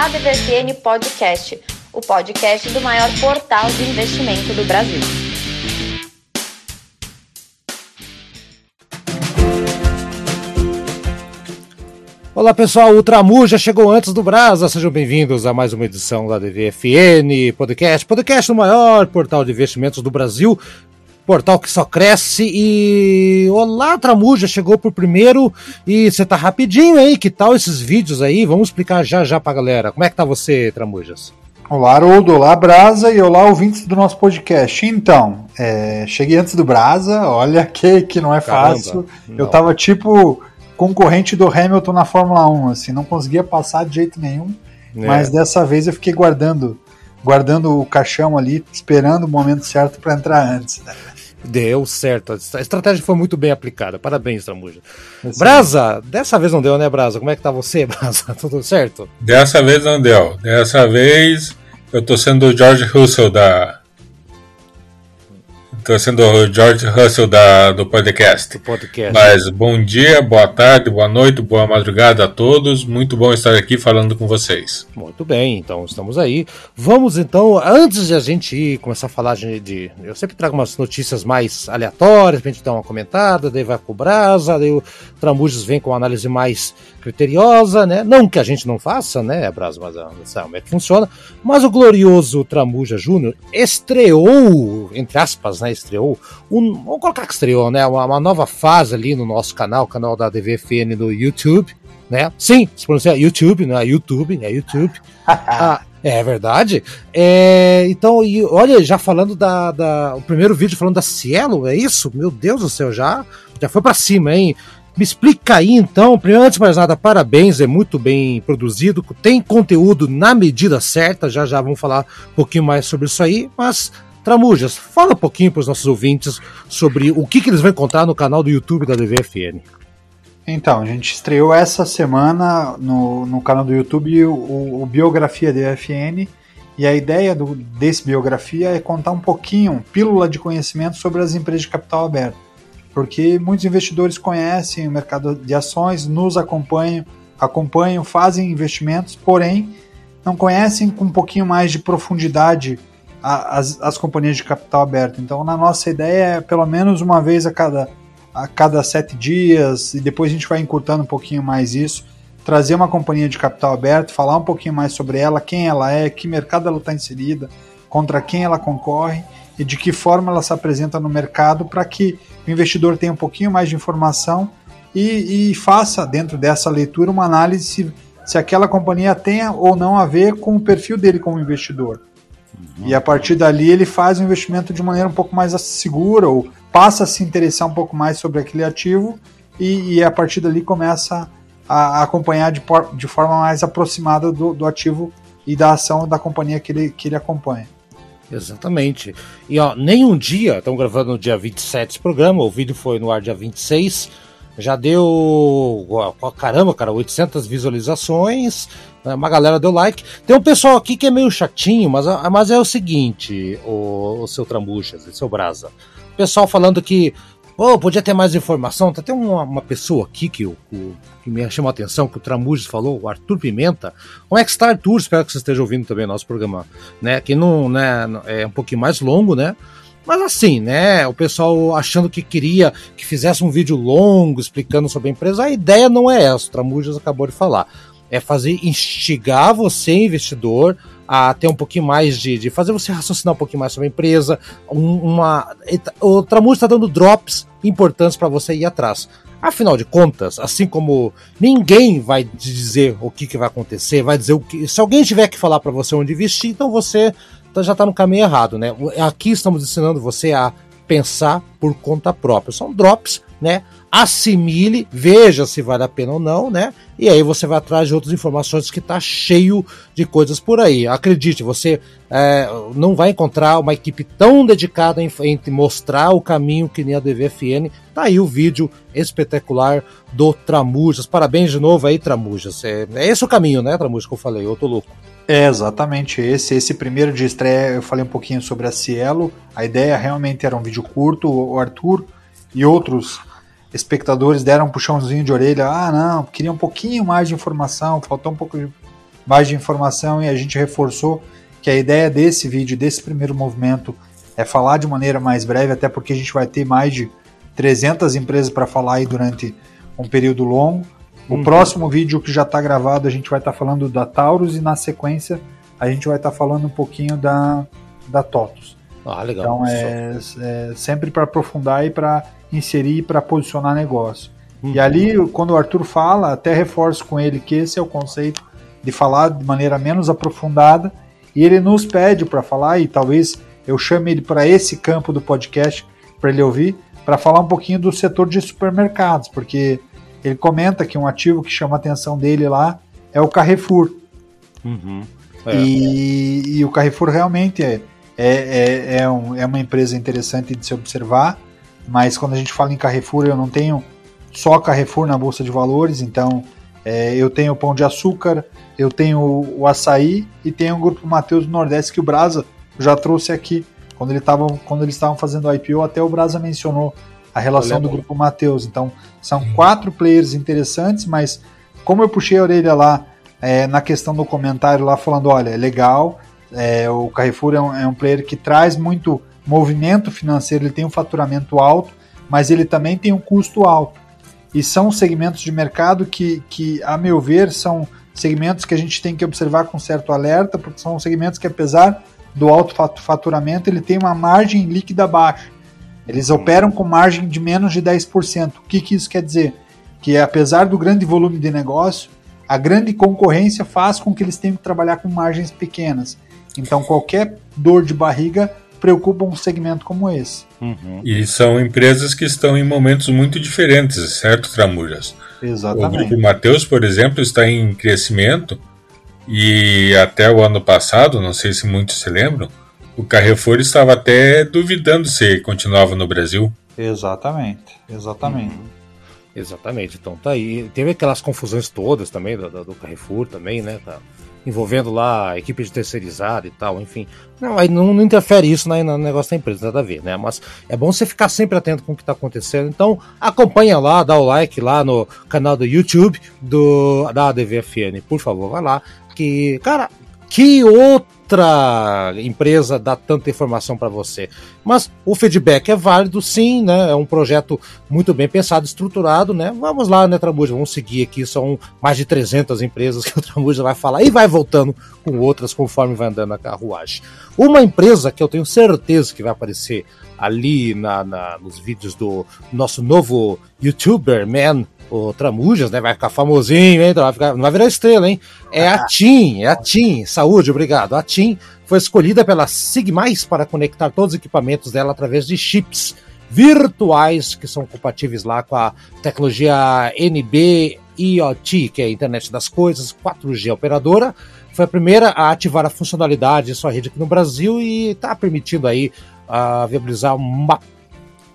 ADVFN Podcast, o podcast do maior portal de investimento do Brasil. Olá pessoal, o Tramuja chegou antes do Brasa, sejam bem-vindos a mais uma edição da DVFN Podcast, podcast do maior portal de investimentos do Brasil, portal que só cresce e olá Tramuja, chegou por primeiro e você tá rapidinho aí, que tal esses vídeos aí? Vamos explicar já já pra galera, como é que tá você Tramujas? Olá Haroldo, olá Brasa e olá ouvintes do nosso podcast. Então, é, cheguei antes do Brasa, olha que, que não é Caramba, fácil, não. eu tava tipo concorrente do Hamilton na Fórmula 1, assim, não conseguia passar de jeito nenhum. É. Mas dessa vez eu fiquei guardando, guardando o caixão ali, esperando o momento certo para entrar antes. Deu certo. A estratégia foi muito bem aplicada. Parabéns, Tramuja. Brasa, dessa vez não deu, né, Brasa? Como é que tá você, Brasa? Tudo certo? Dessa vez não deu. Dessa vez eu tô sendo o George Russell da, Estou sendo o George Russell da, do podcast. do podcast. Mas bom dia, boa tarde, boa noite, boa madrugada a todos. Muito bom estar aqui falando com vocês. Muito bem, então estamos aí. Vamos então, antes de a gente ir, começar a falar de. de eu sempre trago umas notícias mais aleatórias pra gente dar uma comentada, daí vai pro Brasa, daí o Tramujas vem com uma análise mais criteriosa, né? Não que a gente não faça, né, Brasa, mas sabe como é que funciona. Mas o glorioso Tramuja Júnior estreou, entre aspas, né? Estreou, um, vamos colocar que estreou, né? Uma, uma, nova fase ali no nosso canal, canal da DVFN no YouTube, né? Sim, se pronuncia YouTube, não é YouTube, é YouTube. ah, é verdade. É, então, e olha, já falando da, da, O primeiro vídeo falando da Cielo, é isso? Meu Deus do céu, já, já foi para cima, hein? Me explica aí então, primeiro, antes de mais nada, parabéns, é muito bem produzido, tem conteúdo na medida certa, já já vamos falar um pouquinho mais sobre isso aí, mas Tramujas, fala um pouquinho para os nossos ouvintes sobre o que, que eles vão encontrar no canal do YouTube da DVFN. Então, a gente estreou essa semana no, no canal do YouTube o, o Biografia DVFN e a ideia do, desse biografia é contar um pouquinho, pílula de conhecimento sobre as empresas de capital aberto. Porque muitos investidores conhecem o mercado de ações, nos acompanham, acompanham, fazem investimentos, porém não conhecem com um pouquinho mais de profundidade as, as companhias de capital aberto. Então, na nossa ideia é pelo menos uma vez a cada, a cada sete dias, e depois a gente vai encurtando um pouquinho mais isso, trazer uma companhia de capital aberto, falar um pouquinho mais sobre ela, quem ela é, que mercado ela está inserida, contra quem ela concorre e de que forma ela se apresenta no mercado para que o investidor tenha um pouquinho mais de informação e, e faça, dentro dessa leitura, uma análise se, se aquela companhia tenha ou não a ver com o perfil dele como investidor. E a partir dali ele faz o investimento de maneira um pouco mais segura ou passa a se interessar um pouco mais sobre aquele ativo e, e a partir dali começa a, a acompanhar de, por, de, forma mais aproximada do, do, ativo e da ação da companhia que ele, que ele acompanha. Exatamente. E ó, nem um dia, estamos gravando no dia 27 esse programa, o vídeo foi no ar dia 26, já deu, caramba, cara, 800 visualizações, né, uma galera deu like. Tem um pessoal aqui que é meio chatinho, mas, mas é o seguinte, o, o seu Trambuchas, o seu Brasa. O pessoal falando que Oh, podia ter mais informação. Tá até uma, uma pessoa aqui que, que, que, me chamou a atenção, que o Tramujas falou, o Arthur Pimenta. Como é que está, Arthur? Espero que você esteja ouvindo também o nosso programa, né? Que não, né, é um pouquinho mais longo, né? Mas assim, né? O pessoal achando que queria que fizesse um vídeo longo explicando sobre a empresa. A ideia não é essa, o Tramujas acabou de falar é fazer instigar você, investidor, a ter um pouquinho mais de, de fazer você raciocinar um pouquinho mais sobre a empresa. Um, uma, o Tramujo está dando drops importantes para você ir atrás. Afinal de contas, assim como ninguém vai dizer o que, que vai acontecer, vai dizer o que. Se alguém tiver que falar para você onde investir, então você já está no caminho errado, né? Aqui estamos ensinando você a pensar por conta própria. São drops, né? Assimile, veja se vale a pena ou não, né? E aí você vai atrás de outras informações que tá cheio de coisas por aí. Acredite, você é, não vai encontrar uma equipe tão dedicada em, em, mostrar o caminho que nem a DVFN. Tá aí o vídeo espetacular do Tramujas. Parabéns de novo aí, Tramujas. É, é esse o caminho, né, Tramujas, que eu falei, eu tô louco. É exatamente esse. Esse primeiro de estreia eu falei um pouquinho sobre a Cielo. A ideia realmente era um vídeo curto. O Arthur e outros espectadores deram um puxãozinho de orelha. Ah, não, queria um pouquinho mais de informação, faltou um pouco de, mais de informação e a gente reforçou que a ideia desse vídeo, desse primeiro movimento, é falar de maneira mais breve, até porque a gente vai ter mais de 300 empresas para falar aí durante um período longo. O uhum. próximo vídeo que já está gravado, a gente vai estar tá falando da Taurus e na sequência a gente vai estar tá falando um pouquinho da, da TOTUS. Ah, legal. Então é, é sempre para aprofundar e para inserir para posicionar negócio. Uhum. E ali, quando o Arthur fala, até reforço com ele que esse é o conceito de falar de maneira menos aprofundada e ele nos pede para falar e talvez eu chame ele para esse campo do podcast para ele ouvir, para falar um pouquinho do setor de supermercados, porque ele comenta que um ativo que chama a atenção dele lá é o Carrefour. Uhum. É. E, e, o Carrefour realmente é, é, é, é, um, é uma empresa interessante de se observar, mas quando a gente fala em Carrefour, eu não tenho só Carrefour na Bolsa de Valores, então é, eu tenho o Pão de Açúcar, eu tenho o, o Açaí e tenho o Grupo Mateus do Nordeste que o Brasa já trouxe aqui. Quando, ele tava, quando eles estavam fazendo o IPO, até o Brasa mencionou a relação do Grupo Mateus. Então, são quatro players interessantes, mas como eu puxei a orelha lá é, na questão do comentário lá falando, olha, é legal, é, o Carrefour é um, é um, player que traz muito movimento financeiro, ele tem um faturamento alto, mas ele também tem um custo alto. E são segmentos de mercado que, que, a meu ver, são segmentos que a gente tem que observar com certo alerta, porque são segmentos que, apesar do alto faturamento, ele tem uma margem líquida baixa. Eles operam com margem de menos de 10%. O que, que isso quer dizer? Que apesar do grande volume de negócio, a grande concorrência faz com que eles tenham que trabalhar com margens pequenas. Então, qualquer dor de barriga preocupa um segmento como esse. Uhum. E são empresas que estão em momentos muito diferentes, certo, Tramujas? Exatamente. O Grupo Mateus, por exemplo, está em crescimento e até o ano passado, não sei se muitos se lembram, o Carrefour estava até duvidando se continuava no Brasil. Exatamente, exatamente. Uhum. Exatamente, então tá aí. Teve aquelas confusões todas também do, do Carrefour também, né? Envolvendo lá equipe de terceirizada e tal, enfim. Não, aí não, não interfere isso né, no negócio da empresa, nada a ver, né? Mas é bom você ficar sempre atento com o que está acontecendo. Então acompanha lá, dá o like lá no canal do YouTube do, da ADVFN, por favor, vai lá. Que, cara, que outra empresa dá tanta informação para você. Mas o feedback é válido, sim, né? É um projeto muito bem pensado, estruturado, né? Vamos lá, né, Tramuja? Vamos seguir aqui. São mais de 300 empresas que o Tramuja vai falar e vai voltando com outras conforme vai andando a carruagem. Uma empresa que eu tenho certeza que vai aparecer ali na, na nos vídeos do nosso novo youtuber, man, o Tramujas, né? Vai ficar famosinho, hein? Vai ficar, não vai virar estrela, hein? É a TIM, é a TIM. Saúde, obrigado. A TIM foi escolhida pela Sigmais para conectar todos os equipamentos dela através de chips virtuais que são compatíveis lá com a tecnologia NB IoT, que é a Internet das Coisas, 4G operadora. Foi a primeira a ativar a funcionalidade de sua rede aqui no Brasil e está permitindo aí uh, viabilizar uma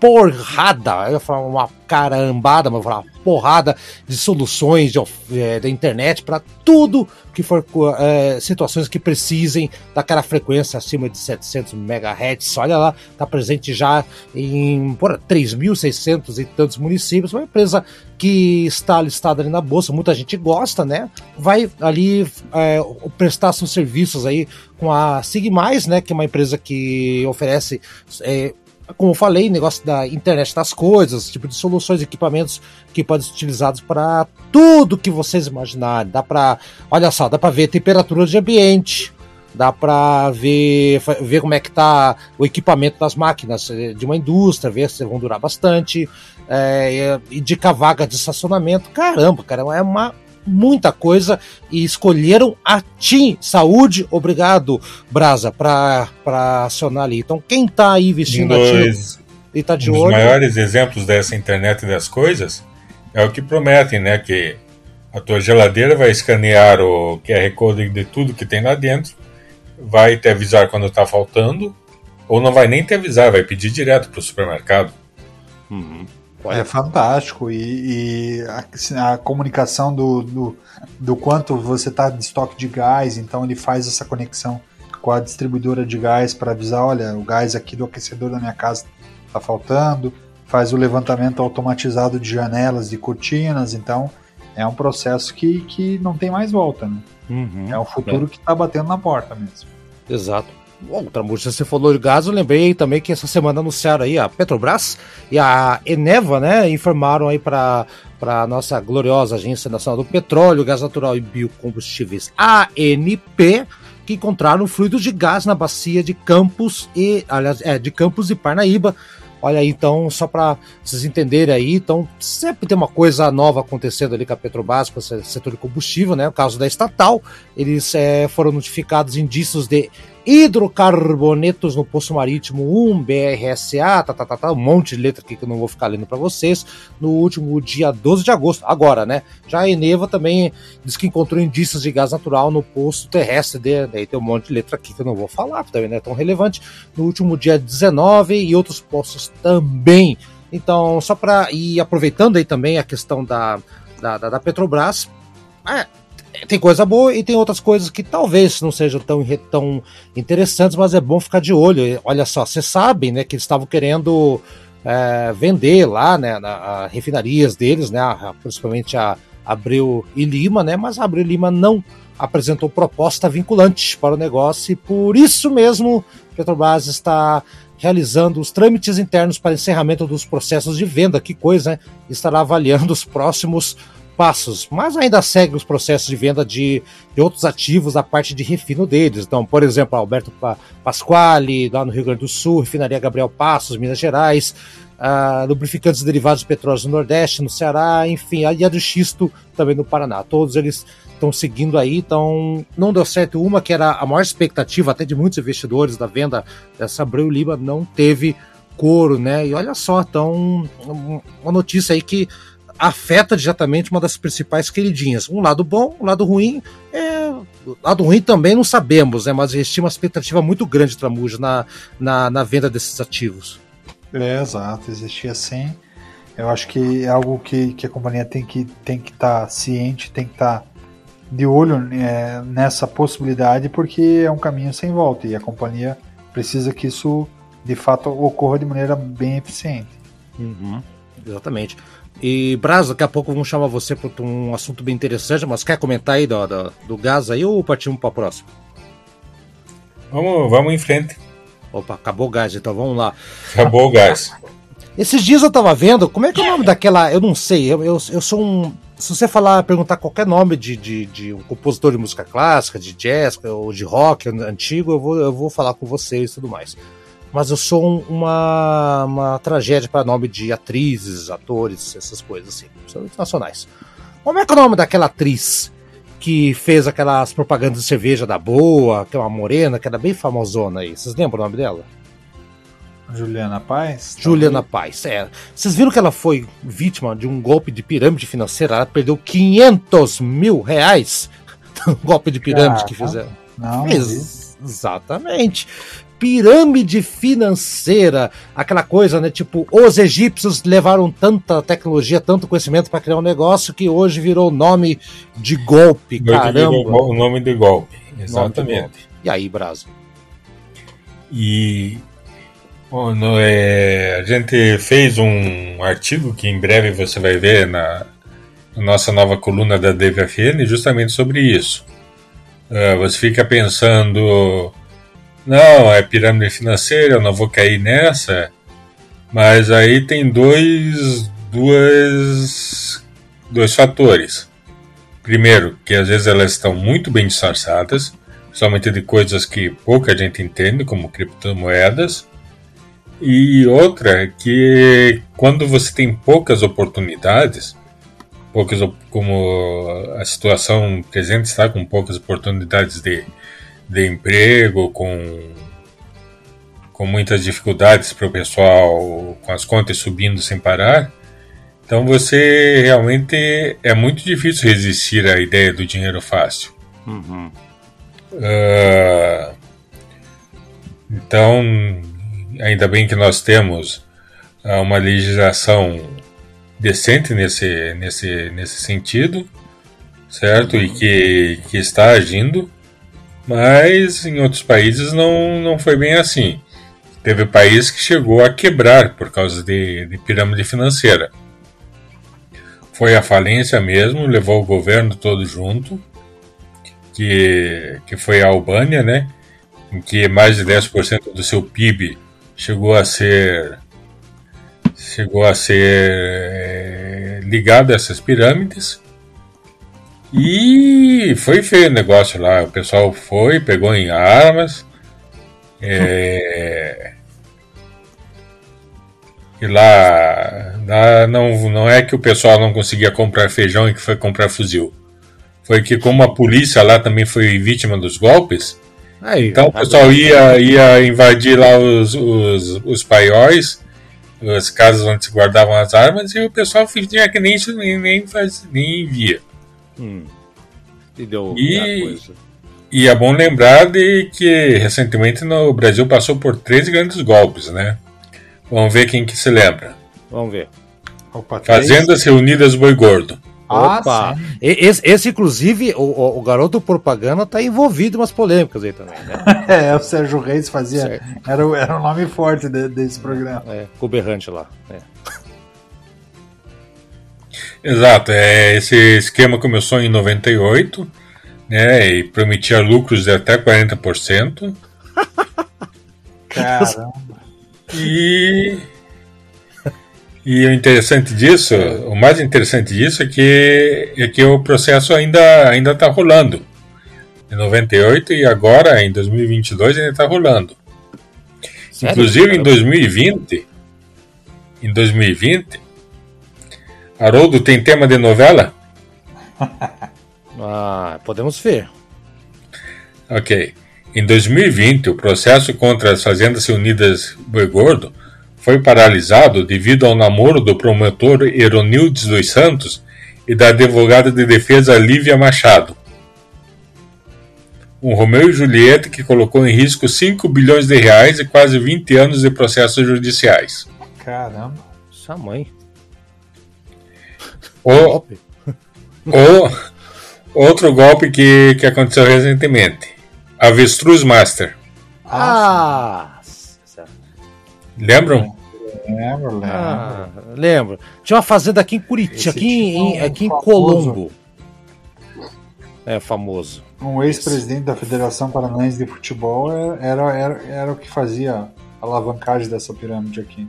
porrada, eu ia falar uma carambada, mas eu falar porrada de soluções de, é, da internet para tudo que for é, situações que precisem daquela frequência acima de 700 MHz. Olha lá, está presente já em 3.600 e tantos municípios. Uma empresa que está listada ali na bolsa, muita gente gosta, né? Vai ali é, prestar seus serviços aí com a Sigmais, né? Que é uma empresa que oferece é, como eu falei, negócio da internet das coisas, tipo de soluções, equipamentos que podem ser utilizados para tudo que vocês imaginarem. Dá para, olha só, dá para ver temperatura de ambiente, dá para ver, ver como é que tá o equipamento das máquinas eh, de uma indústria, ver se vão durar bastante, é, indicar vaga de estacionamento. Caramba, cara, é uma muita coisa e escolheram a TIM Saúde. Obrigado, Brasa, para acionar ali. Então, quem está aí vestindo um a TIM e tá de um olho. Os maiores exemplos dessa internet das coisas é o que prometem, né? Que a tua geladeira vai escanear o QR Code de tudo que tem lá dentro, vai te avisar quando está faltando, ou não vai nem te avisar, vai pedir direto para o supermercado. Uhum. É fantástico. E, e a, a, comunicação do, do, do quanto você está de estoque de gás, então ele faz essa conexão com a distribuidora de gás para avisar: olha, o gás aqui do aquecedor da minha casa está faltando. Faz o levantamento automatizado de janelas e cortinas. Então, é um processo que, que não tem mais volta, né? Uhum, é o futuro é. que está batendo na porta mesmo. Exato. Bom, Tramuja, você falou de gás, eu lembrei também que essa semana anunciaram aí a Petrobras e a Eneva, né, informaram aí para a nossa gloriosa Agência Nacional do Petróleo, Gás Natural e Biocombustíveis, ANP, que encontraram fluidos de gás na bacia de Campos e, aliás, é, de Campos e Parnaíba, Olha aí, então, só para vocês entenderem aí, então, sempre tem uma coisa nova acontecendo ali com a Petrobras, com o setor de combustível, né? No caso da estatal, eles é, foram notificados indícios de hidrocarbonetos no Poço Marítimo 1, BRSA, tá, tá, tá, tá, um monte de letra aqui que eu não vou ficar lendo para vocês, no último dia 12 de agosto, agora, né? Já a Eneva também diz que encontrou indícios de gás natural no poço terrestre, de, daí tem um monte de letra aqui que eu não vou falar, também não é tão relevante, no último dia 19 e outros poços também. Então, só para ir aproveitando aí também a questão da, da, da, da Petrobras, é, tem coisa boa e tem outras coisas que talvez não sejam tão, tão interessantes, mas é bom ficar de olho. Olha só, vocês sabem né, que eles estavam querendo é, vender lá né, na, refinarias deles, né, principalmente a Abreu e Lima, né, mas a Abreu e Lima não apresentou proposta vinculante para o negócio e por isso mesmo Petrobras está realizando os trâmites internos para encerramento dos processos de venda, que coisa, né? Estará avaliando os próximos passos, mas ainda segue os processos de venda de, de outros ativos da parte de refino deles. Então, por exemplo, Alberto Pasquale, lá no Rio Grande do Sul, refinaria Gabriel Passos, Minas Gerais, uh, lubrificantes derivados de petróleo no Nordeste, no Ceará, enfim, e a do Xisto também no Paraná. Todos eles estão seguindo aí, então não deu certo uma que era a maior expectativa até de muitos investidores da venda dessa Abreu Lima, não teve couro, né? E olha só, então, uma notícia aí que afeta diretamente uma das principais queridinhas. Um lado bom, um lado ruim. É... Lado ruim também não sabemos, né? Mas existia uma expectativa muito grande, Tramuja, na, na, na venda desses ativos. É, exato, existia sim. Eu acho que é algo que, que a companhia tem que estar tem que tá ciente, tem que estar tá de olho é, nessa possibilidade, porque é um caminho sem volta e a companhia precisa que isso de fato ocorra de maneira bem eficiente. Uhum, exatamente. E, Braz, daqui a pouco vamos chamar você para um assunto bem interessante, mas quer comentar aí do, do, do gás aí ou partimos para o próximo? Vamos, vamos em frente. Opa, acabou o gás, então vamos lá. Acabou o gás. Esses dias eu tava vendo, como é que é o nome daquela. Eu não sei, eu, eu, eu sou um. Se você falar, perguntar qualquer nome de, de, de, um compositor de música clássica, de jazz ou de rock antigo, eu vou, eu vou falar com vocês e tudo mais mas eu sou um, uma, uma tragédia para nome de atrizes, atores, essas coisas assim, principalmente nacionais. Como é que é o nome daquela atriz que fez aquelas propagandas de cerveja da boa, que é uma morena, que era bem famosona aí? Vocês lembram o nome dela? Juliana Paz? Juliana Paz, é. Vocês viram que ela foi vítima de um golpe de pirâmide financeira? Ela perdeu 500 mil reais um golpe de pirâmide que fizeram. Não, Ex exatamente pirâmide financeira, aquela coisa, né? Tipo, os egípcios levaram tanta tecnologia, tanto conhecimento para criar um negócio que hoje virou nome de golpe, hoje caramba. O nome de golpe, exatamente. De golpe. E aí, Brasil? E bom, no, é, a gente fez um artigo que em breve você vai ver na, na nossa nova coluna da DVFN justamente sobre isso. Uh, você fica pensando não, é pirâmide financeira, eu não vou cair nessa. Mas aí tem dois, duas, dois fatores. Primeiro, que às vezes elas estão muito bem disfarçadas, somente de coisas que pouca gente entende, como criptomoedas. E outra, que quando você tem poucas oportunidades, poucas, como a situação presente está com poucas oportunidades de de emprego, com, com muitas dificuldades para o pessoal, com as contas subindo sem parar. Então você realmente é muito difícil resistir à ideia do dinheiro fácil. Uhum. Uh, então, ainda bem que nós temos uh, uma legislação decente nesse, nesse, nesse sentido, certo? E que, que está agindo. Mas em outros países não, não foi bem assim. Teve país que chegou a quebrar por causa de, de pirâmide financeira. foi a falência mesmo, levou o governo todo junto, que, que foi a Albânia, né? Em que mais de 10% do seu PIB chegou a ser chegou a ser é, ligado a essas pirâmides. E foi feio o negócio lá. O pessoal foi, pegou em armas. É, e lá, lá não, não é que o pessoal não conseguia comprar feijão e que foi comprar fuzil. Foi que como a polícia lá também foi vítima dos golpes, Aí, então o pessoal ia, ia invadir lá os, os, os paióis, as casas onde se guardavam as armas, e o pessoal fingia que nem isso nem, nem, faz, nem via. Hum. E deu e, e é bom lembrar de que recentemente no Brasil passou por três grandes golpes, né? Vamos ver quem que se lembra. Vamos ver. Opa, Fazendas Reunidas Boi Gordo. Ah, Opa! Esse, esse, inclusive, o, o, garoto propaganda tá envolvido em umas polêmicas aí também, né? é, o Sérgio Reis fazia. Era, era o nome forte de, desse programa. É, o berrante lá. É. Exato, é, esse esquema começou em 98, né? E prometia lucros de até 40%. Caramba. E e o interessante disso, o mais interessante disso é que, é que o processo ainda ainda está rolando. Em 98 e agora em 2022 ainda está rolando. Sério? Inclusive em 2020, em 2020, Haroldo tem tema de novela? ah, podemos ver. Ok. Em 2020, o processo contra as Fazendas Unidas Boi Gordo foi paralisado devido ao namoro do promotor Eronildes dos Santos e da advogada de defesa Lívia Machado. Um Romeu e Julieta que colocou em risco 5 bilhões de reais e quase 20 anos de processos judiciais. Caramba, sua mãe. O, o, outro golpe que, que aconteceu recentemente. Avestruz Master. Ah! Lembram? Lembro, lembro. Ah, lembro. Tinha uma fazenda aqui em Curitiba, aqui em, aqui em Colombo. É famoso. Um ex-presidente da Federação Paranaense de Futebol era, era, era o que fazia a alavancagem dessa pirâmide aqui.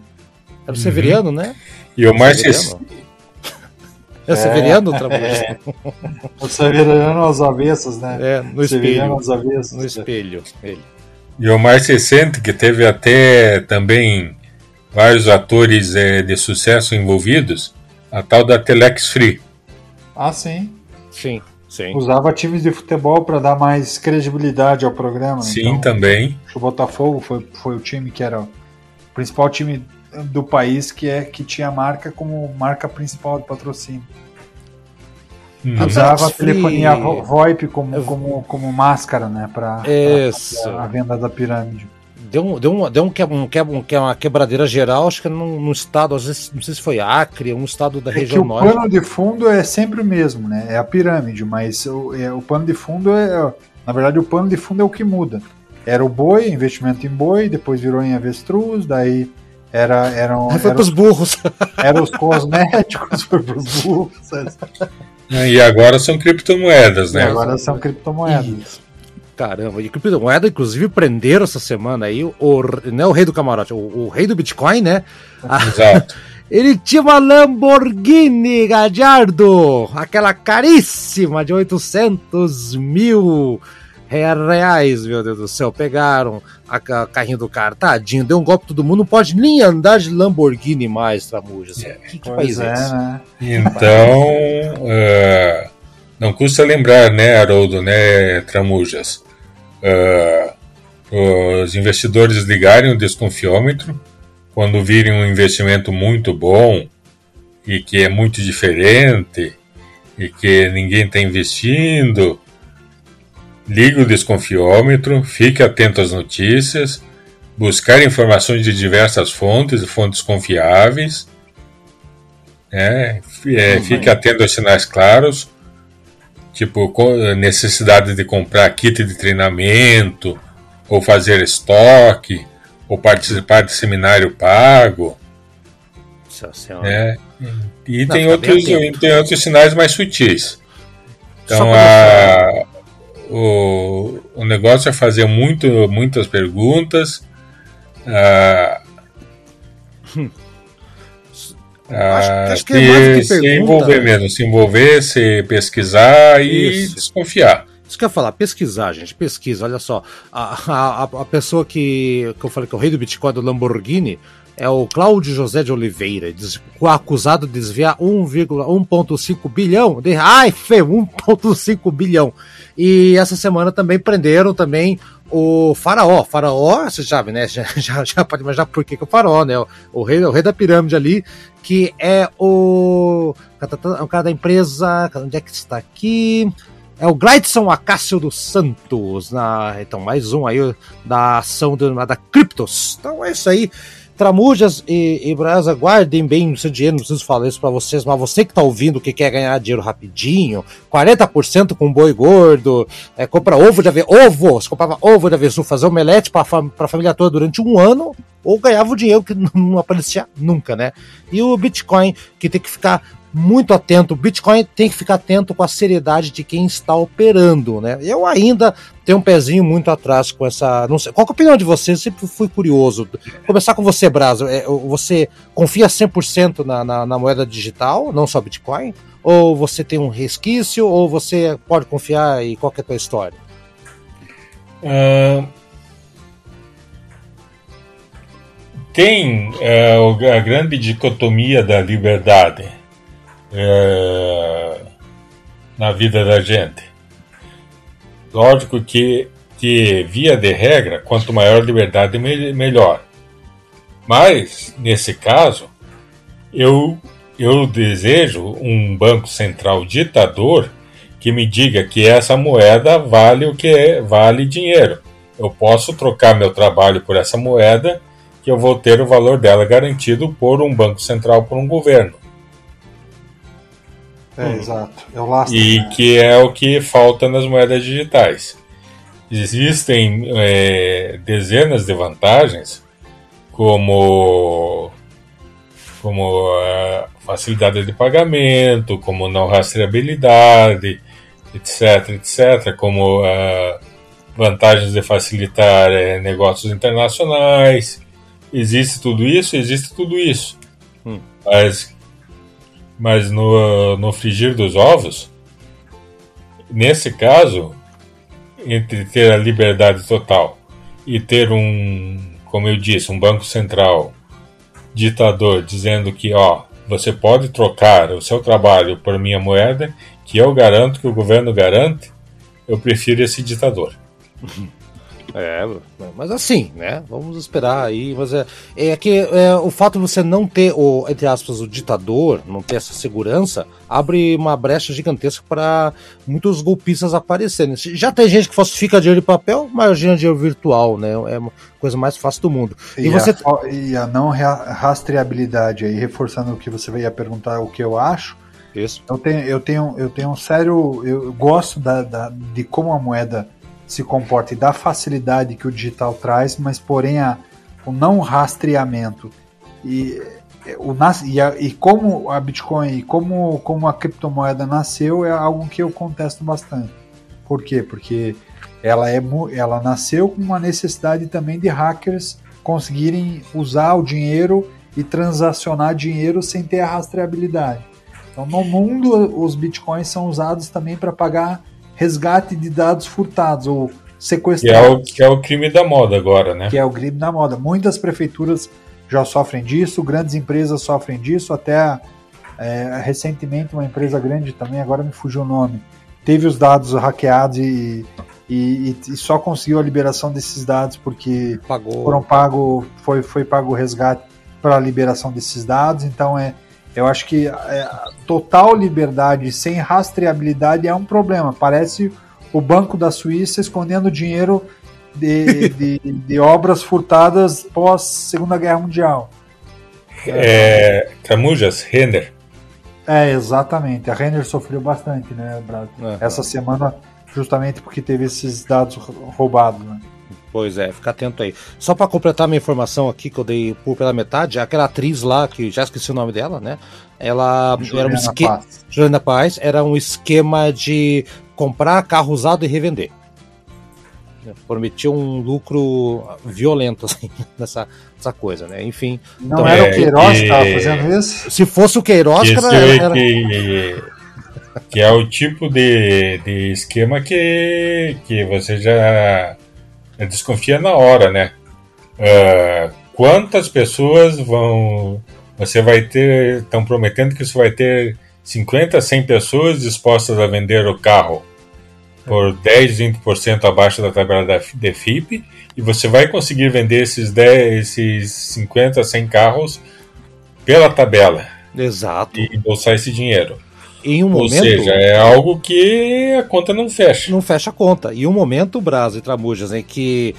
Era o Severiano, uhum. né? E o mais. Severiano? É o Severiano é. O Severiano aos avessos, né? É, no espelho. Aos avessos. No espelho, ele. E o mais recente, que teve até também vários atores é, de sucesso envolvidos, a tal da Telex Free. Ah, sim. Sim, sim. Usava times de futebol para dar mais credibilidade ao programa. Sim, então, também. O Botafogo foi, foi o time que era o principal time do país que é que tinha a marca como marca principal de patrocínio. Hum. Usava a telefonia VoIP como, como, como máscara, né, para a venda da pirâmide deu um, deu um, deu um, um, um, uma quebradeira geral, acho que num, num, estado, às vezes, não sei se foi Acre, um estado da é região que norte. O pano de fundo é sempre o mesmo, né? É a pirâmide, mas o, é, o pano de fundo é. Na verdade, o pano de fundo é o que muda. Era o boi, investimento em boi, depois virou em avestruz, daí era. Eram, foi era, pros burros. Eram os cosméticos, foi pros burros. E agora são criptomoedas, né? E agora são criptomoedas. Isso. Caramba, e criptomoeda, inclusive, prenderam essa semana aí o, não é o rei do camarote, o, o rei do Bitcoin, né? Exato. Ele tinha uma Lamborghini Gallardo, aquela caríssima de 800 mil reais, meu Deus do céu. Pegaram a, a carrinho do cara, tadinho, deu um golpe todo mundo, não pode nem andar de Lamborghini mais, Tramuja. Assim, é, que, que país é, é esse? Né? Então, uh, não custa lembrar, né, Haroldo, né, Tramujas? uh, os investidores ligarem o desconfiômetro quando virem um investimento muito bom e que é muito diferente e que ninguém está investindo, ligue o desconfiômetro, fique atento às notícias, buscar informações de diversas fontes, fontes confiáveis, né? é, fique atento aos sinais claros, tipo necessidade de comprar kit de treinamento, ou fazer estoque, ou participar de seminário pago. É. E tem, outros, tem outros sinais mais sutis. Então, a, o, o negócio é fazer muito, muitas perguntas. A, hum. acho, acho que é se, se envolver mesmo, se envolver, se pesquisar e Isso. desconfiar. Isso que eu ia falar, pesquisar, gente, pesquisa, olha só. A, a, a pessoa que, que eu falei que é o rei do Bitcoin do Lamborghini, é o Cláudio José de Oliveira, acusado de desviar 1,1,5 bilhão. De, ai, Fê, 1,5 bilhão. E essa semana também prenderam também o faraó. Faraó, você já, né, já, já, já pode imaginar por que, que é o faraó, né? O, o, rei, o rei da pirâmide ali, que é o, o cara da empresa. Onde é que está aqui? É o Glidson Acácio dos Santos. Na, então, mais um aí da ação do, da Cryptos. Então é isso aí. Tramujas e, e Brasa, guardem bem o seu dinheiro, não preciso falar isso para vocês, mas você que tá ouvindo que quer ganhar dinheiro rapidinho, 40% com boi gordo, é, compra ovo de avesso, ovo, você comprava ovo de avesso, fazer omelete para a família toda durante um ano, ou ganhava o dinheiro que não aparecia nunca, né? E o Bitcoin, que tem que ficar muito atento. Bitcoin tem que ficar atento com a seriedade de quem está operando, né? Eu ainda tenho um pezinho muito atrás com essa. Não sei, qual é a opinião de vocês? Sempre fui curioso. Começar com você, Brasa. É, você confia 100% na, na, na moeda digital, não só Bitcoin? Ou você tem um resquício? Ou você pode confiar e qual é a tua história? Uh, tem uh, a grande dicotomia da liberdade é, na vida da gente. Lógico que, que, via de regra, quanto maior a liberdade, melhor. Mas, nesse caso, eu, eu desejo um Banco Central ditador que me diga que essa moeda vale o que é, vale dinheiro. Eu posso trocar meu trabalho por essa moeda, que eu vou ter o valor dela garantido por um banco central, por um governo. É, hum. exato. É o lastro, e né? que é o que falta nas moedas digitais. Existem é, dezenas de vantagens, como, como a facilidade de pagamento, como não rastreabilidade, etc, etc, como uh, vantagens de facilitar é, negócios internacionais. Existe tudo isso, existe tudo isso. Hum. Mas mas no, no frigir dos ovos, nesse caso, entre ter a liberdade total e ter um, como eu disse, um banco central ditador dizendo que, ó, você pode trocar o seu trabalho por minha moeda, que eu garanto que o governo garante, eu prefiro esse ditador. É, mas assim, né? Vamos esperar aí. Mas é, é que é, o fato de você não ter o, entre aspas, o ditador, não ter essa segurança, abre uma brecha gigantesca para muitos golpistas aparecerem. Já tem gente que falsifica dinheiro de papel, imagina dinheiro virtual, né? É uma coisa mais fácil do mundo. E, e você... a, e a não rastreabilidade aí, reforçando o que você ia perguntar, o que eu acho. Isso. Eu tenho, eu tenho, eu tenho um sério. Eu gosto da, da, de como a moeda se comporta e da facilidade que o digital traz, mas porém a, o não rastreamento e, o, e, a, e como a Bitcoin e como, como a criptomoeda nasceu é algo que eu contesto bastante. Por quê? Porque ela, é, ela nasceu com uma necessidade também de hackers conseguirem usar o dinheiro e transacionar dinheiro sem ter a rastreabilidade. Então, no mundo, os bitcoins são usados também para pagar resgate de dados furtados ou sequestrados. Que é, o, que é o crime da moda agora, né? Que é o crime da moda. Muitas prefeituras já sofrem disso, grandes empresas sofrem disso, até é, recentemente uma empresa grande também, agora me fugiu o nome, teve os dados hackeados e, e, e só conseguiu a liberação desses dados porque Pagou. foram pago, foi, foi pago o resgate para a liberação desses dados, então é eu acho que é, total liberdade sem rastreabilidade é um problema. Parece o Banco da Suíça escondendo dinheiro de, de, de obras furtadas pós Segunda Guerra Mundial. É, Camujas, Renner. É, exatamente. A Renner sofreu bastante, né, Brad? Uhum. Essa semana, justamente porque teve esses dados roubados, né? Pois é, fica atento aí. Só para completar minha informação aqui que eu dei por pela metade, aquela atriz lá, que já esqueci o nome dela, né? Ela Juliana era um esquema. Juliana Paz era um esquema de comprar carro usado e revender. Prometia um lucro violento, assim, nessa, nessa coisa, né? Enfim. Não então, era é, o Queiroz que estava fazendo isso? Se fosse o Queiroz, que era, era... Que, que é o tipo de, de esquema que, que você já desconfia na hora, né? Uh, quantas pessoas vão. Você vai ter. Estão prometendo que você vai ter 50, 100 pessoas dispostas a vender o carro por 10, 20% abaixo da tabela da DFIP e você vai conseguir vender esses, 10, esses 50, 100 carros pela tabela. Exato. E embolsar esse dinheiro. Em um Ou momento, seja, é algo que a conta não fecha. Não fecha a conta. E um momento, Brás e Tramujas, em que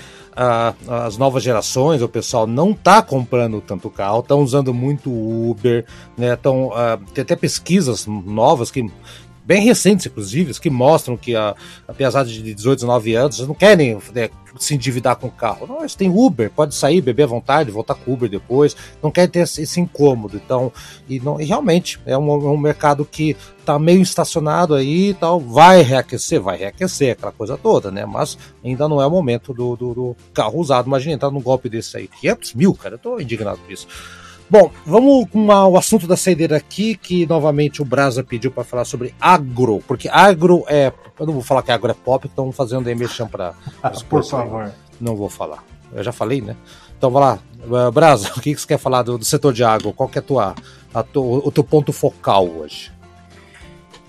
as novas gerações, o pessoal não está comprando tanto carro, estão usando muito Uber, né? Tão, ah, tem até pesquisas novas que bem recentes, inclusive, que mostram que, a, apesar de 18, 19 anos, não querem né, se endividar com o carro. Não, eles têm Uber, pode sair, beber à vontade, voltar com Uber depois, não querem ter esse, esse incômodo. Então, e, não, e realmente, é um, é um mercado que está meio estacionado aí e tal, vai reaquecer, vai reaquecer, aquela coisa toda, né? Mas ainda não é o momento do, do, do carro usado. Imagina entrar num golpe desse aí. 500 mil, cara, eu tô indignado com isso. Bom, vamos com o assunto da saideira aqui, que novamente o Brasa pediu para falar sobre agro, porque agro é. Eu não vou falar que agro é pop, estão fazendo emerchan para. Ah, por favor. Não vou falar. Eu já falei, né? Então vai lá. Uh, Brasa, o que, que você quer falar do, do, setor de agro? Qual que é a tua, a tu, o teu ponto focal hoje?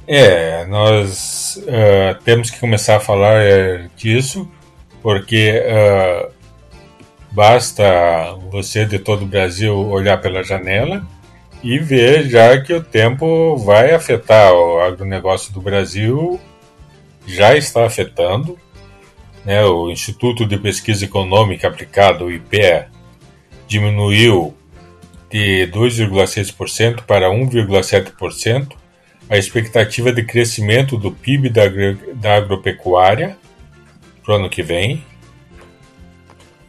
É, nós uh, temos que começar a falar uh, disso, porque uh, Basta você de todo o Brasil olhar pela janela e ver já que o tempo vai afetar o agronegócio do Brasil, já está afetando. Né? O Instituto de Pesquisa Econômica Aplicada, o IPEA, diminuiu de 2,6% para 1,7% a expectativa de crescimento do PIB da, da agropecuária para o ano que vem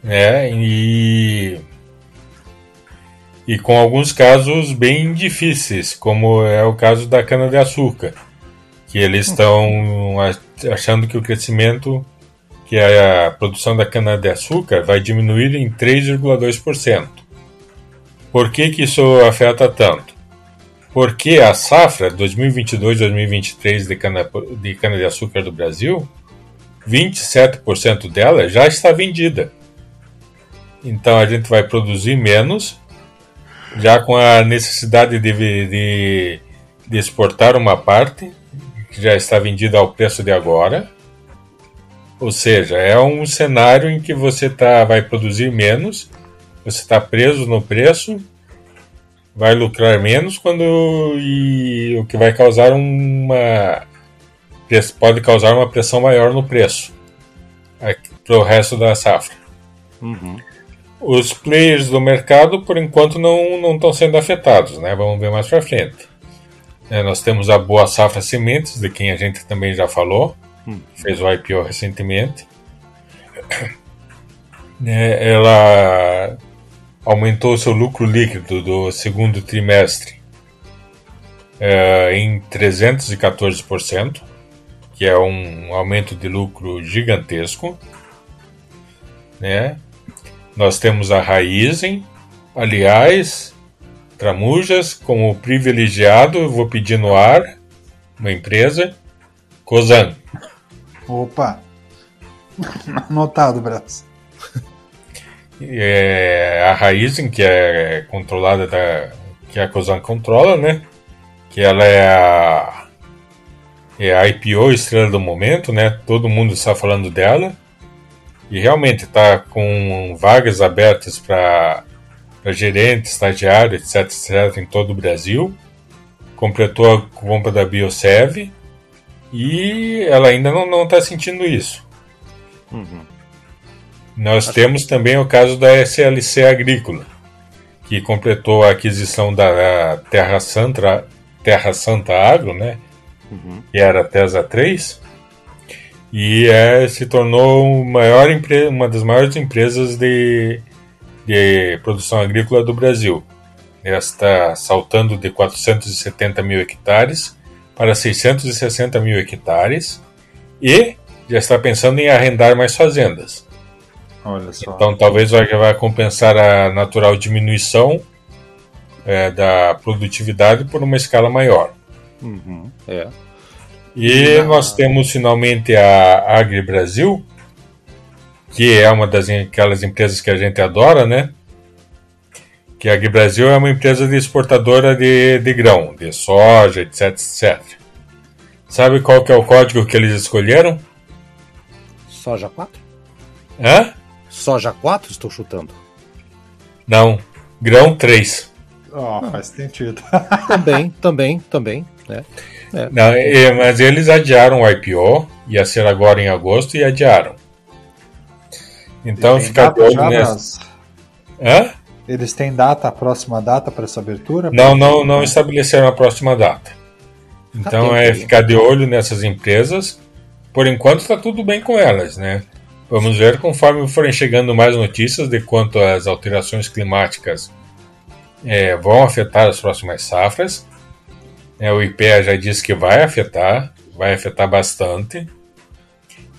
né? E e com alguns casos bem difíceis, como é o caso da cana-de-açúcar, que eles estão achando que o crescimento, que a produção da cana-de-açúcar vai diminuir em 3,2%. Por que, que isso afeta tanto? Porque a safra 2022-2023 de cana-de-açúcar cana do Brasil, 27% dela já está vendida. Então a gente vai produzir menos, já com a necessidade de, de, de exportar uma parte que já está vendida ao preço de agora. Ou seja, é um cenário em que você tá, vai produzir menos, você está preso no preço, vai lucrar menos quando e o que vai causar uma pode causar uma pressão maior no preço para o resto da safra. Uhum os players do mercado, por enquanto, não estão sendo afetados, né? Vamos ver mais para frente. É, nós temos a Boa Safra Sementes, de quem a gente também já falou, hum. fez o IPO recentemente. É, ela aumentou seu lucro líquido do segundo trimestre é, em 314%, que é um aumento de lucro gigantesco. Né? Nós temos a Raizen, aliás, Tramujas como privilegiado, vou pedir no ar, uma empresa, Cosan. Opa! Anotado, braço. É, a Raizen, que é controlada da. que a Cosan controla, né? Que ela é a. É a IPO estrela do momento, né? Todo mundo está falando dela. E realmente está com vagas abertas para gerentes, estagiários, etc, etc, em todo o Brasil. Completou a compra da Biosev e ela ainda não está sentindo isso. Uhum. Nós Acho temos também o caso da SLC Agrícola, que completou a aquisição da Terra Santa, Terra Santa Agro, né? Uhum. que era a Tesa 3, e é, se tornou maior uma das maiores empresas de, de produção agrícola do Brasil. Ela está saltando de 470 mil hectares para 660 mil hectares e já está pensando em arrendar mais fazendas. Olha só. Então talvez vai, vai compensar a natural diminuição é, da produtividade por uma escala maior. Uhum, é. E nós temos finalmente a Agri Brasil, que é uma das aquelas empresas que a gente adora, né? Que a Agri Brasil é uma empresa de exportadora de, de grão, de soja, etc, etc. Sabe qual que é o código que eles escolheram? Soja 4? Hã? Soja 4, estou chutando. Não, grão 3. Oh, faz sentido. também, também, também. É. É. Não, é, mas eles adiaram o IPO, ia ser agora em agosto e adiaram. Então fica de olho nessa. Hã? Eles têm data, a próxima data para essa abertura? Não, não, não estabeleceram a próxima data. Então tá é ficar de olho nessas empresas. Por enquanto está tudo bem com elas, né? Vamos ver conforme forem chegando mais notícias de quanto as alterações climáticas é, vão afetar as próximas safras. É, o IPEA já disse que vai afetar, vai afetar bastante.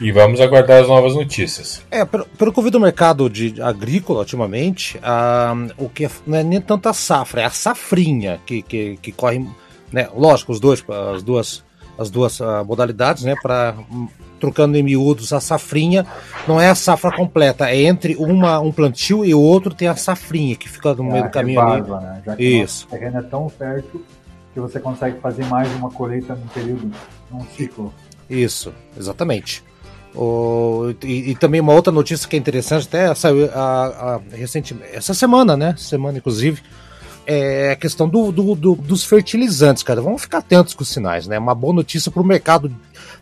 E vamos aguardar as novas notícias. É, pelo, pelo que eu vi do mercado de agrícola ultimamente, ah, o que é, não é nem tanto a safra, é a safrinha que, que, que corre. Né, lógico, os dois, as duas, as duas uh, modalidades, né, para hum, trocando em miúdos a safrinha, não é a safra completa, é entre uma, um plantio e o outro tem a safrinha que fica no é, meio do caminho ali. Né? Já que Isso. o terreno é tão fértil que você consegue fazer mais uma colheita num período, num ciclo. Isso, exatamente. O, e, e, também uma outra notícia que é interessante, até saiu recentemente, essa semana, né? Semana, inclusive, é a questão do, do, do, dos fertilizantes, cara. Vamos ficar atentos com os sinais, né? Uma boa notícia para o mercado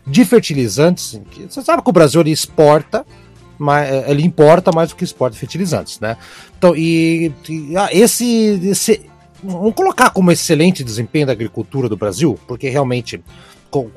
de fertilizantes. Que, você sabe que o Brasil ele exporta, mas ele importa mais do que exporta fertilizantes, né? Então, e, e ah, esse, esse vamos colocar como excelente desempenho da agricultura do Brasil, porque realmente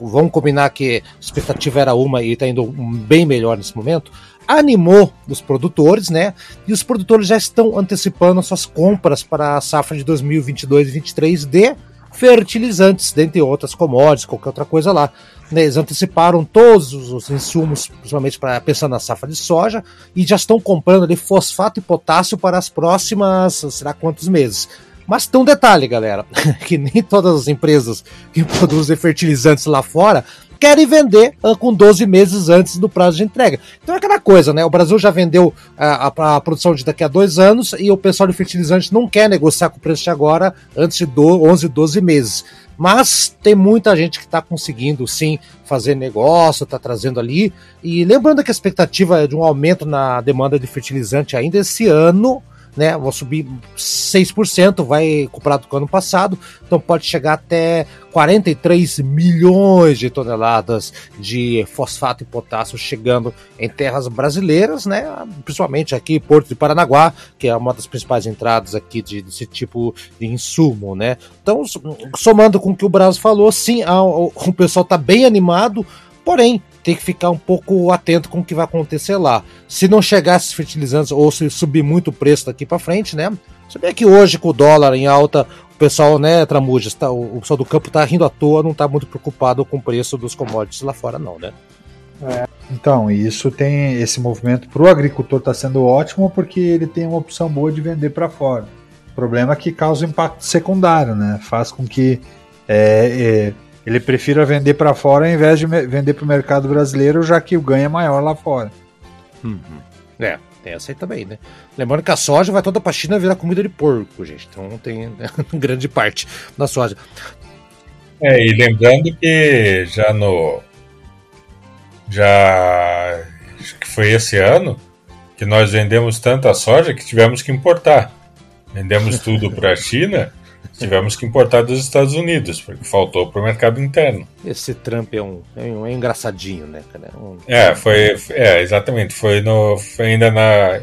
vamos combinar que a expectativa era uma e está indo bem melhor nesse momento, animou os produtores, né? E os produtores já estão antecipando suas compras para a safra de 2022 e 2023 de fertilizantes, dentre outras commodities, qualquer outra coisa lá. Né? Eles anteciparam todos os insumos, principalmente para pensar na safra de soja, e já estão comprando ali fosfato e potássio para as próximas, será quantos meses? Mas tem um detalhe, galera, que nem todas as empresas que produzem fertilizantes lá fora querem vender uh, com 12 meses antes do prazo de entrega. Então é aquela coisa, né? O Brasil já vendeu uh, a, a, produção de daqui a dois anos e o pessoal de fertilizante não quer negociar com o preço de agora antes de do, 11, 12 meses. Mas tem muita gente que está conseguindo sim fazer negócio, está trazendo ali. E lembrando que a expectativa é de um aumento na demanda de fertilizante ainda esse ano né? Vão subir 6%, vai comparado com o ano passado, então pode chegar até 43 milhões de toneladas de fosfato e potássio chegando em terras brasileiras, né? Principalmente aqui Porto de Paranaguá, que é uma das principais entradas aqui de, desse tipo de insumo, né? Então, somando com o que o Brasil falou, sim, o pessoal está bem animado, porém tem que ficar um pouco atento com o que vai acontecer lá. Se não chegar esses fertilizantes ou se subir muito o preço daqui para frente, né? Você vê que hoje com o dólar em alta, o pessoal, né, Tramujas, tá, o pessoal do campo tá rindo à toa, não tá muito preocupado com o preço dos commodities lá fora não, né? É. Então, isso tem esse movimento para o agricultor está sendo ótimo porque ele tem uma opção boa de vender para fora. O problema é que causa impacto secundário, né? Faz com que é, é, ele prefira vender para fora ao invés de vender para o mercado brasileiro, já que o ganho é maior lá fora. Uhum. É, tem essa aí também, né? Lembrando que a soja vai toda para a China virar comida de porco, gente. Então não tem né, grande parte da soja. É, e lembrando que já no. Já. Acho que foi esse ano que nós vendemos tanta soja que tivemos que importar. Vendemos tudo para a China tivemos que importar dos Estados Unidos, porque faltou para o mercado interno. Esse Trump é um, é um é engraçadinho, né, cara? É, um... é, foi, é, exatamente, foi, no, foi ainda na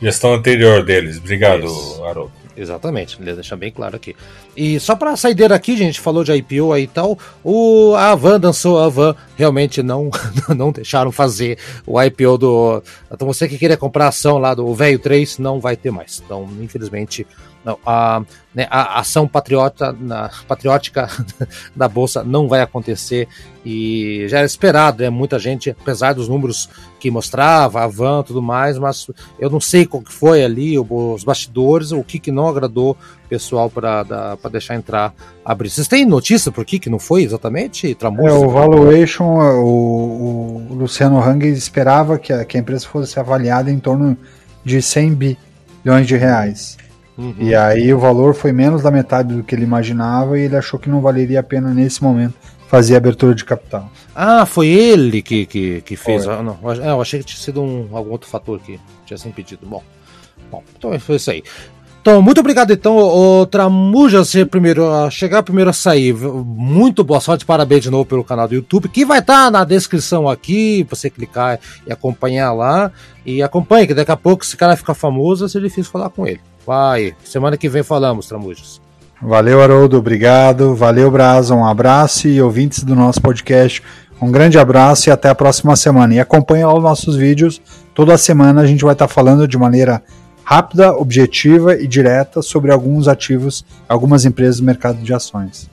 gestão anterior deles. Obrigado, Isso. Haroldo. Exatamente, deixar bem claro aqui. E só para saideira aqui, gente, falou de IPO aí e tal, o, a Van dançou, a Van realmente não, não deixaram fazer o IPO do... Então você que queria comprar ação lá do Velho 3, não vai ter mais. Então, infelizmente, não, a, né, a ação patriota, na, patriótica da Bolsa não vai acontecer e já era esperado, né? Muita gente, apesar dos números que mostrava, a van tudo mais, mas eu não sei qual que foi ali, os bastidores, o que, que não agradou o pessoal para deixar entrar abrir. Vocês têm notícia por que, que não foi exatamente? É, o valuation, o, o Luciano Hang esperava que a, que a empresa fosse avaliada em torno de 100 bilhões de reais. Uhum. E aí o valor foi menos da metade do que ele imaginava e ele achou que não valeria a pena nesse momento fazer a abertura de capital. Ah, foi ele que, que, que fez. Ah, não, eu achei que tinha sido um, algum outro fator que tinha sido impedido. Bom, bom, então foi isso aí. Então, muito obrigado, então, o Tramuja ser primeiro a chegar, primeiro a sair. Muito boa sorte, parabéns de novo pelo canal do YouTube, que vai estar tá na descrição aqui, você clicar e acompanhar lá. E acompanhe, que daqui a pouco, se o cara ficar famoso, vai ser difícil falar com ele. Vai, semana que vem falamos, Tramujas. Valeu, Haroldo, obrigado. Valeu, Brasa, um abraço e ouvintes do nosso podcast. Um grande abraço e até a próxima semana. E acompanhe lá os nossos vídeos. Toda semana a gente vai estar falando de maneira rápida, objetiva e direta sobre alguns ativos, algumas empresas do mercado de ações.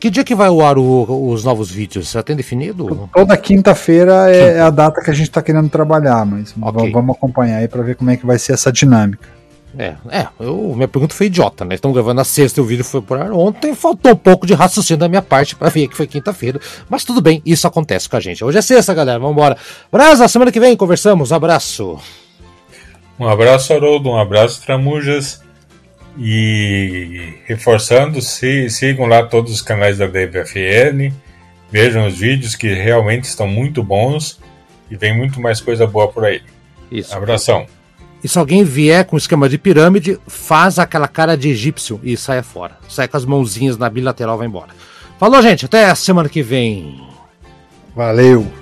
Que dia que vai ao ar o, os novos vídeos? Já tem definido? Toda quinta-feira é, é, a data que a gente está querendo trabalhar, mas okay. vamos acompanhar aí para ver como é que vai ser essa dinâmica. É, é eu, minha pergunta foi idiota, né? Estamos gravando na sexta e o vídeo foi por ar ontem. Faltou um pouco de raciocínio da minha parte para ver que foi quinta-feira. Mas tudo bem, isso acontece com a gente. Hoje é sexta, galera. Vamos embora. Brasa, semana que vem conversamos. Abraço. Um abraço, Haroldo, um abraço, Tramujas. E reforçando, se, sigam lá todos os canais da DBFN, vejam os vídeos que realmente estão muito bons e vem muito mais coisa boa por aí. Isso. Abração. E se alguém vier com esquema de pirâmide, faz aquela cara de egípcio e saia fora. Sai com as mãozinhas na bilateral vai embora. Falou, gente. Até semana que vem. Valeu.